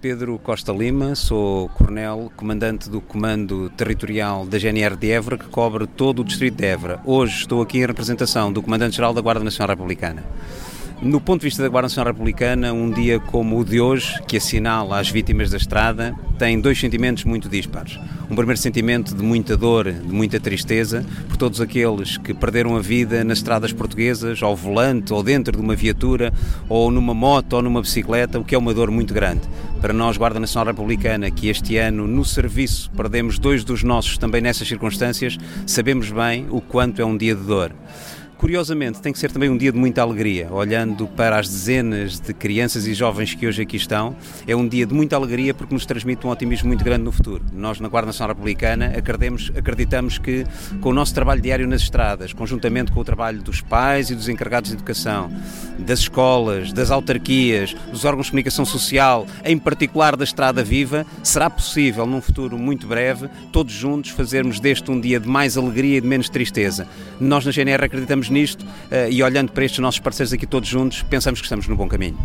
Pedro Costa Lima, sou coronel, comandante do Comando Territorial da GNR de Évora, que cobre todo o distrito de Évora. Hoje estou aqui em representação do Comandante-Geral da Guarda Nacional Republicana. No ponto de vista da Guarda Nacional Republicana, um dia como o de hoje, que assinala as vítimas da estrada, tem dois sentimentos muito dispares. Um primeiro sentimento de muita dor, de muita tristeza, por todos aqueles que perderam a vida nas estradas portuguesas, ao volante, ou dentro de uma viatura, ou numa moto, ou numa bicicleta, o que é uma dor muito grande. Para nós, Guarda Nacional Republicana, que este ano no serviço perdemos dois dos nossos também nessas circunstâncias, sabemos bem o quanto é um dia de dor curiosamente, tem que ser também um dia de muita alegria, olhando para as dezenas de crianças e jovens que hoje aqui estão. É um dia de muita alegria porque nos transmite um otimismo muito grande no futuro. Nós, na Guarda Nacional Republicana, acreditamos, acreditamos que com o nosso trabalho diário nas estradas, conjuntamente com o trabalho dos pais e dos encarregados de educação, das escolas, das autarquias, dos órgãos de comunicação social, em particular da Estrada Viva, será possível, num futuro muito breve, todos juntos fazermos deste um dia de mais alegria e de menos tristeza. Nós, na GNR, acreditamos nisto uh, e olhando para estes nossos parceiros aqui todos juntos, pensamos que estamos no bom caminho.